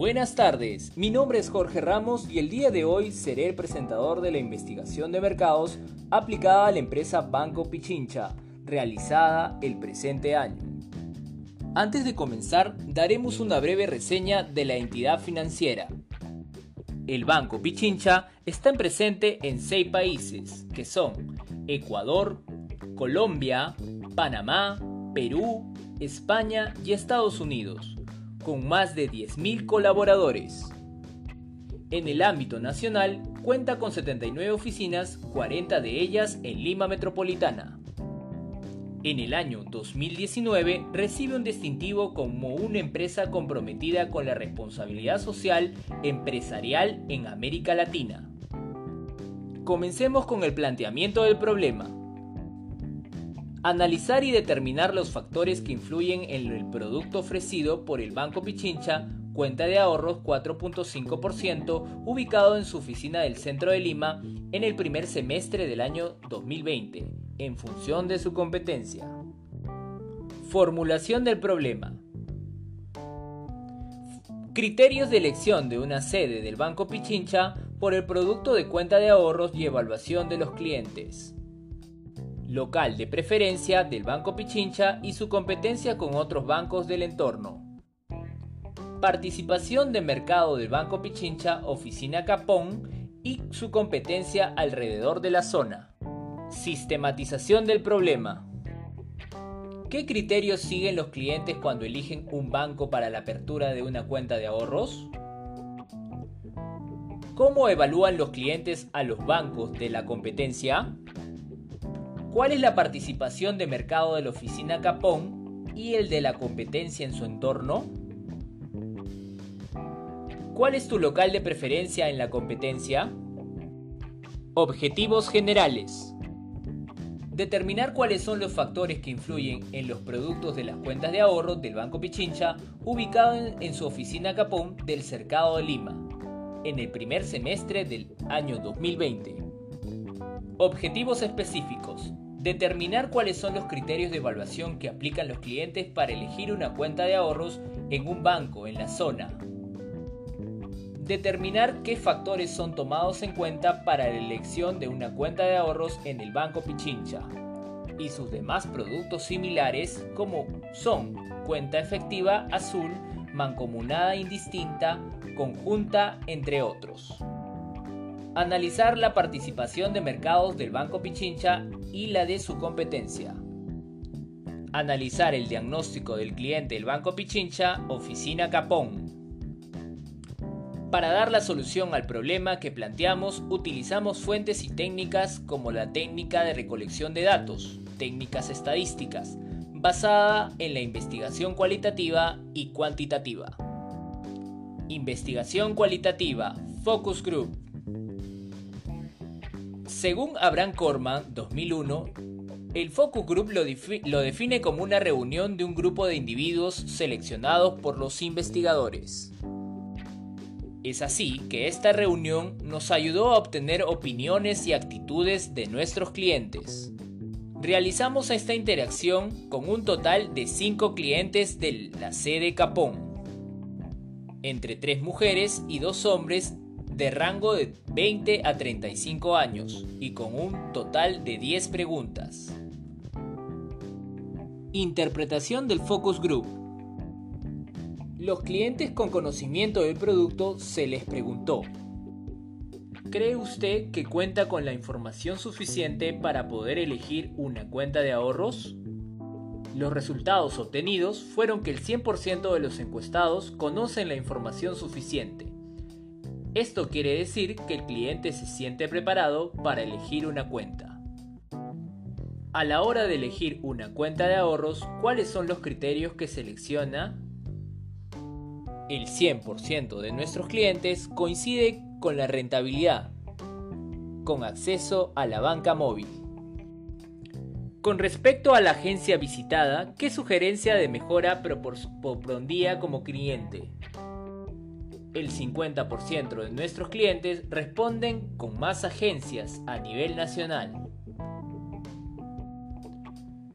Buenas tardes, mi nombre es Jorge Ramos y el día de hoy seré el presentador de la investigación de mercados aplicada a la empresa Banco Pichincha, realizada el presente año. Antes de comenzar, daremos una breve reseña de la entidad financiera. El Banco Pichincha está presente en seis países, que son Ecuador, Colombia, Panamá, Perú, España y Estados Unidos con más de 10.000 colaboradores. En el ámbito nacional, cuenta con 79 oficinas, 40 de ellas en Lima Metropolitana. En el año 2019 recibe un distintivo como una empresa comprometida con la responsabilidad social empresarial en América Latina. Comencemos con el planteamiento del problema. Analizar y determinar los factores que influyen en el producto ofrecido por el Banco Pichincha, cuenta de ahorros 4.5%, ubicado en su oficina del centro de Lima en el primer semestre del año 2020, en función de su competencia. Formulación del problema. Criterios de elección de una sede del Banco Pichincha por el producto de cuenta de ahorros y evaluación de los clientes local de preferencia del Banco Pichincha y su competencia con otros bancos del entorno. Participación de mercado del Banco Pichincha, Oficina Capón y su competencia alrededor de la zona. Sistematización del problema. ¿Qué criterios siguen los clientes cuando eligen un banco para la apertura de una cuenta de ahorros? ¿Cómo evalúan los clientes a los bancos de la competencia? ¿Cuál es la participación de mercado de la oficina Capón y el de la competencia en su entorno? ¿Cuál es tu local de preferencia en la competencia? Objetivos generales. Determinar cuáles son los factores que influyen en los productos de las cuentas de ahorro del Banco Pichincha ubicado en, su oficina Capón del Cercado de Lima, en el primer semestre del año 2020. Objetivos específicos. Determinar cuáles son los criterios de evaluación que aplican los clientes para elegir una cuenta de ahorros en un banco en la zona. Determinar qué factores son tomados en cuenta para la elección de una cuenta de ahorros en el Banco Pichincha y sus demás productos similares como son cuenta efectiva azul, mancomunada indistinta, conjunta, entre otros. Analizar la participación de mercados del Banco Pichincha y la de su competencia. Analizar el diagnóstico del cliente del Banco Pichincha, Oficina Capón. Para dar la solución al problema que planteamos, utilizamos fuentes y técnicas como la técnica de recolección de datos, técnicas estadísticas, basada en la investigación cualitativa y cuantitativa. Investigación cualitativa, Focus Group, según Abraham Corman, 2001, el Focus Group lo, lo, define como una reunión de un grupo de individuos seleccionados por los investigadores. Es así que esta reunión nos ayudó a obtener opiniones y actitudes de nuestros clientes. Realizamos esta interacción con un total de 5 clientes de la sede Capón, entre 3 mujeres y 2 hombres de rango de 20 a 35 años y con un total de 10 preguntas. Interpretación del Focus Group. Los clientes con conocimiento del producto se les preguntó, ¿cree usted que cuenta con la información suficiente para poder elegir una cuenta de ahorros? Los resultados obtenidos fueron que el 100% de los encuestados conocen la información suficiente esto quiere decir que el cliente se siente preparado para elegir una cuenta. A la hora de elegir una cuenta de ahorros, ¿cuáles son los criterios que selecciona? El 100% de nuestros clientes coincide con la rentabilidad, con acceso a la banca móvil. Con respecto a la agencia visitada, ¿qué sugerencia de mejora propondría como cliente? El 50% de nuestros clientes responden con más agencias a nivel nacional.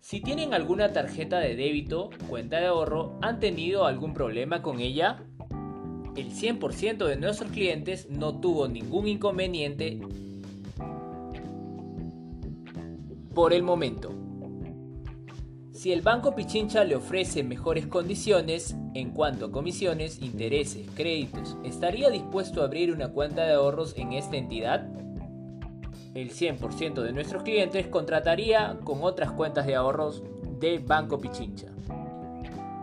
Si tienen alguna tarjeta de débito, cuenta de ahorro, ¿han tenido algún problema con ella? El 100% de nuestros clientes no tuvo ningún inconveniente por el momento. Si el Banco Pichincha le ofrece mejores condiciones en cuanto a comisiones, intereses, créditos, ¿estaría dispuesto a abrir una cuenta de ahorros en esta entidad? El 100% de nuestros clientes contrataría con otras cuentas de ahorros de Banco Pichincha.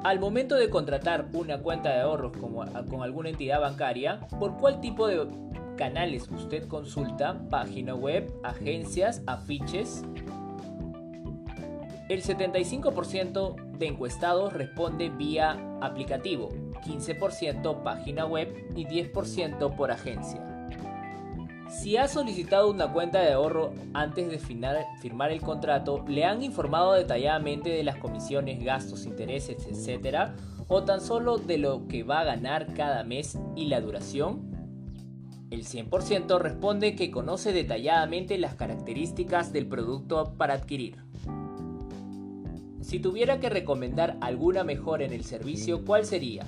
Al momento de contratar una cuenta de ahorros con alguna entidad bancaria, ¿por cuál tipo de canales usted consulta? ¿Página web, agencias, afiches? El 75% de encuestados responde vía aplicativo, 15% página web y 10% por agencia. Si ha solicitado una cuenta de ahorro antes de firmar el contrato, le han informado detalladamente de las comisiones, gastos, intereses, etc. o tan solo de lo que va a ganar cada mes y la duración. El 100% responde que conoce detalladamente las características del producto para adquirir. Si tuviera que recomendar alguna mejora en el servicio, ¿cuál sería?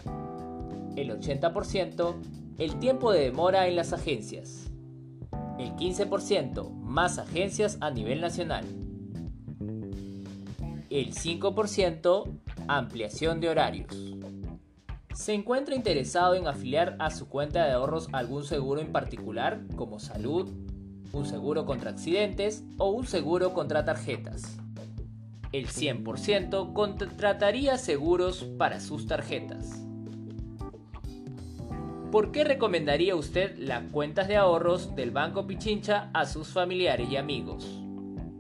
El 80%, el tiempo de demora en las agencias. El 15%, más agencias a nivel nacional. El 5%, ampliación de horarios. ¿Se encuentra interesado en afiliar a su cuenta de ahorros algún seguro en particular, como salud, un seguro contra accidentes o un seguro contra tarjetas? El 100% contrataría seguros para sus tarjetas. ¿Por qué recomendaría usted las cuentas de ahorros del Banco Pichincha a sus familiares y amigos?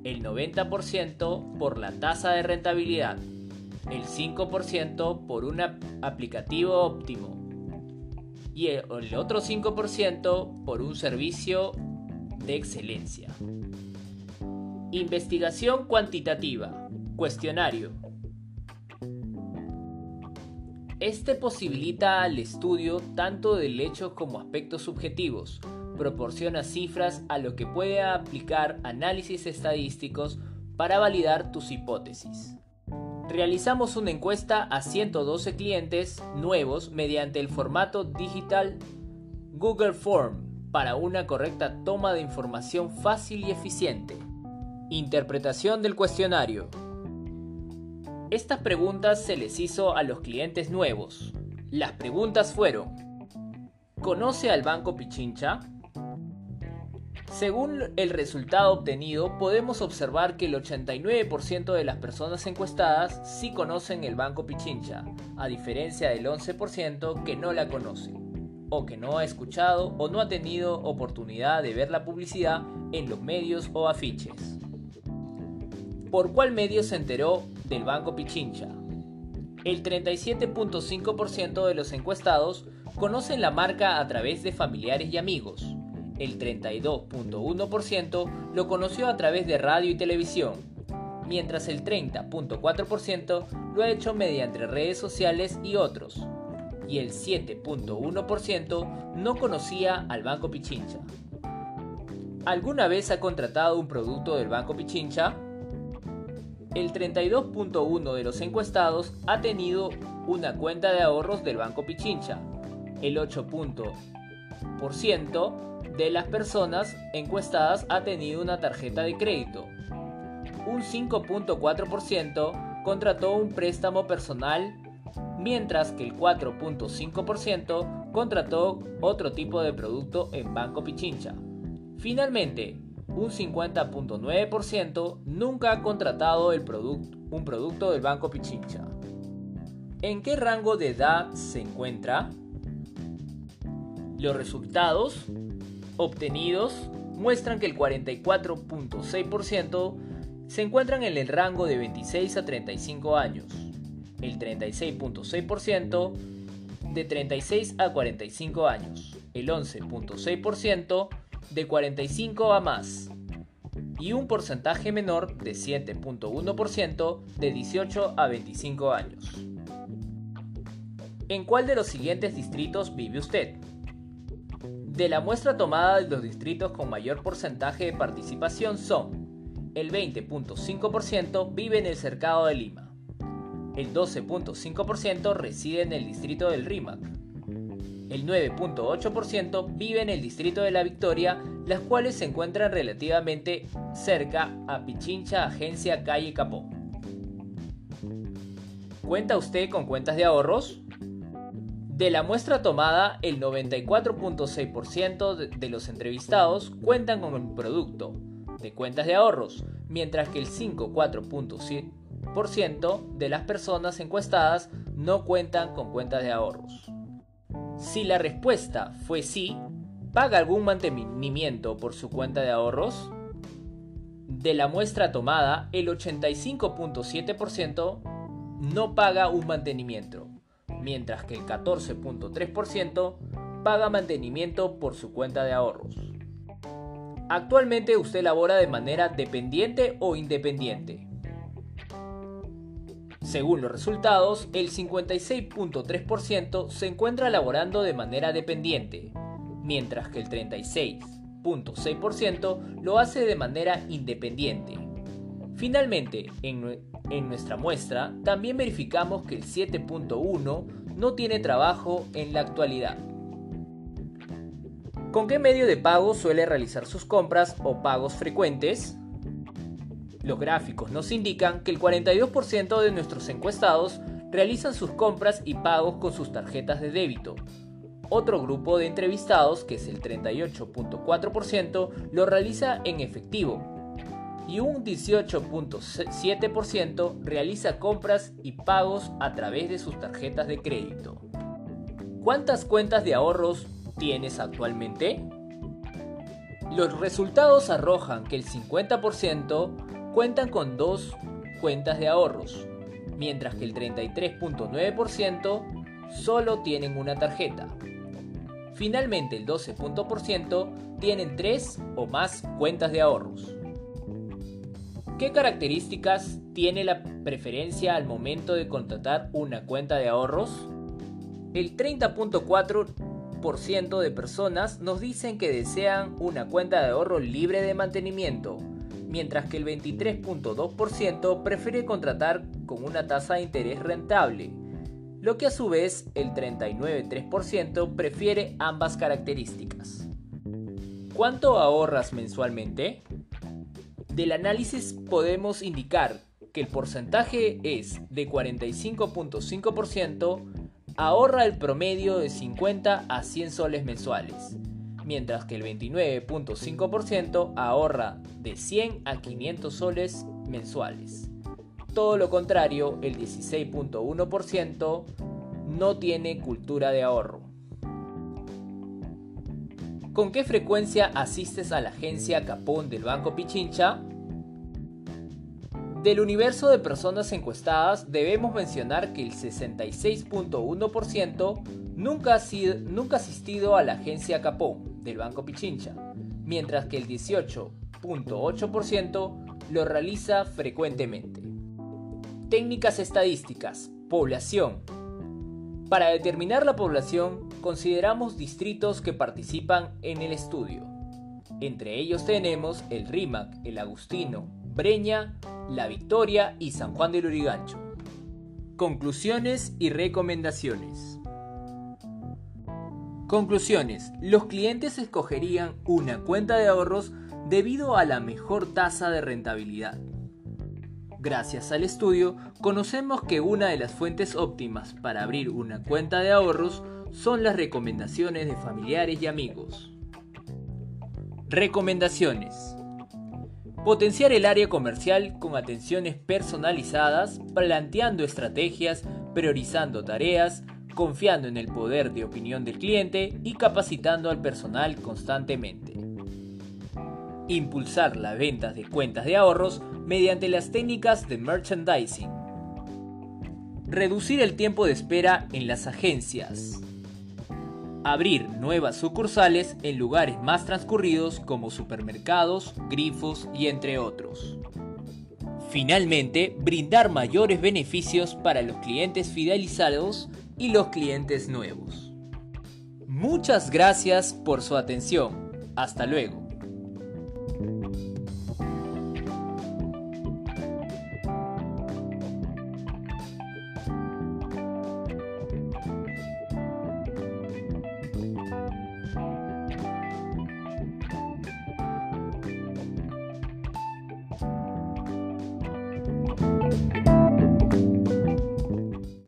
El 90% por la tasa de rentabilidad, el 5% por un aplicativo óptimo y el otro 5% por un servicio de excelencia. Investigación cuantitativa. Cuestionario. Este posibilita al estudio tanto del hecho como aspectos subjetivos, proporciona cifras a lo que puede aplicar análisis estadísticos para validar tus hipótesis. Realizamos una encuesta a 112 clientes nuevos mediante el formato digital Google Form para una correcta toma de información fácil y eficiente. Interpretación del cuestionario. Estas preguntas se les hizo a los clientes nuevos. Las preguntas fueron, ¿conoce al Banco Pichincha? Según el resultado obtenido, podemos observar que el 89% de las personas encuestadas sí conocen el Banco Pichincha, a diferencia del 11% que no la conoce, o que no ha escuchado o no ha tenido oportunidad de ver la publicidad en los medios o afiches. ¿Por cuál medio se enteró del Banco Pichincha? El 37.5% de los encuestados conocen la marca a través de familiares y amigos. El 32.1% lo conoció a través de radio y televisión, mientras el 30.4% lo ha hecho mediante redes sociales y otros, y el 7.1% no conocía al Banco Pichincha. ¿Alguna vez ha contratado un producto del Banco Pichincha? El 32.1% de los encuestados ha tenido una cuenta de ahorros del Banco Pichincha. El 8% de las personas encuestadas ha tenido una tarjeta de crédito. Un 5.4% contrató un préstamo personal, mientras que el 4.5% contrató otro tipo de producto en Banco Pichincha. Finalmente, un 50.9% nunca ha contratado el un producto del Banco Pichincha. ¿En qué rango de edad se encuentra? Los resultados obtenidos muestran que el 44.6% se encuentran en el rango de 26 a 35 años, el 36.6% de 36 a 45 años, el 11.6% de 45 a más y un porcentaje menor de 7.1% de 18 a 25 años. ¿En cuál de los siguientes distritos vive usted? De la muestra tomada de los distritos con mayor porcentaje de participación son el 20.5% vive en el cercado de Lima, el 12.5% reside en el distrito del Rímac, El 9.8% vive en el distrito de La Victoria, las cuales se encuentran relativamente cerca a Pichincha, Agencia Calle Capó. ¿Cuenta usted con cuentas de ahorros? De la muestra tomada, el 94.6% de los entrevistados cuentan con el producto de cuentas de ahorros, mientras que el 5.4% de las personas encuestadas no cuentan con cuentas de ahorros. Si la respuesta fue sí, ¿paga algún mantenimiento por su cuenta de ahorros? De la muestra tomada, el 85.7% no paga un mantenimiento, mientras que el 14.3% paga mantenimiento por su cuenta de ahorros. Actualmente usted labora de manera dependiente o independiente. Según los resultados, el 56.3% se encuentra laborando de manera dependiente, mientras que el 36.6% lo hace de manera independiente. Finalmente, en, en nuestra muestra también verificamos que el 7.1 no tiene trabajo en la actualidad. ¿Con qué medio de pago suele realizar sus compras o pagos frecuentes? Los gráficos nos indican que el 42% de nuestros encuestados realizan sus compras y pagos con sus tarjetas de débito. Otro grupo de entrevistados, que es el 38.4%, lo realiza en efectivo, y un 18.7% realiza compras y pagos a través de sus tarjetas de crédito. ¿Cuántas cuentas de ahorros tienes actualmente? Los resultados arrojan que el 50% cuentan con dos cuentas de ahorros, mientras que el 33.9% solo tienen una tarjeta. Finalmente el 12% tienen tres o más cuentas de ahorros. ¿Qué características tiene la preferencia al momento de contratar una cuenta de ahorros? El 30.4% de personas nos dicen que desean una cuenta de ahorro libre de mantenimiento, mientras que el 23.2% prefiere contratar con una tasa de interés rentable, lo que a su vez el 39.3% prefiere ambas características. ¿Cuánto ahorras mensualmente? Del análisis podemos indicar que el porcentaje es de 45.5%, ahorra el promedio de 50 a 100 soles mensuales, mientras que el 29.5% ahorra de 100 a 500 soles mensuales. Todo lo contrario, el 16.1% no tiene cultura de ahorro. ¿Con qué frecuencia asistes a la agencia Capón del Banco Pichincha? Del universo de personas encuestadas debemos mencionar que el 66.1% nunca, ha nunca asistido a la agencia Capón del Banco Pichincha, mientras que el 18.8% lo realiza frecuentemente. Técnicas estadísticas. Población. Para determinar la población consideramos distritos que participan en el estudio. Entre ellos tenemos el Rímac, el Agustino, Breña, La Victoria y San Juan del Urigancho. Conclusiones y recomendaciones. Conclusiones. Los clientes escogerían una cuenta de ahorros debido a la mejor tasa de rentabilidad. Gracias al estudio, conocemos que una de las fuentes óptimas para abrir una cuenta de ahorros son las recomendaciones de familiares y amigos. Recomendaciones. Potenciar el área comercial con atenciones personalizadas, planteando estrategias, priorizando tareas, confiando en el poder de opinión del cliente y capacitando al personal constantemente. Impulsar las ventas de cuentas de ahorros mediante las técnicas de merchandising. Reducir el tiempo de espera en las agencias. Abrir nuevas sucursales en lugares más transcurridos como supermercados, grifos y entre otros. Finalmente, brindar mayores beneficios para los clientes fidelizados y los clientes nuevos. Muchas gracias por su atención. Hasta luego.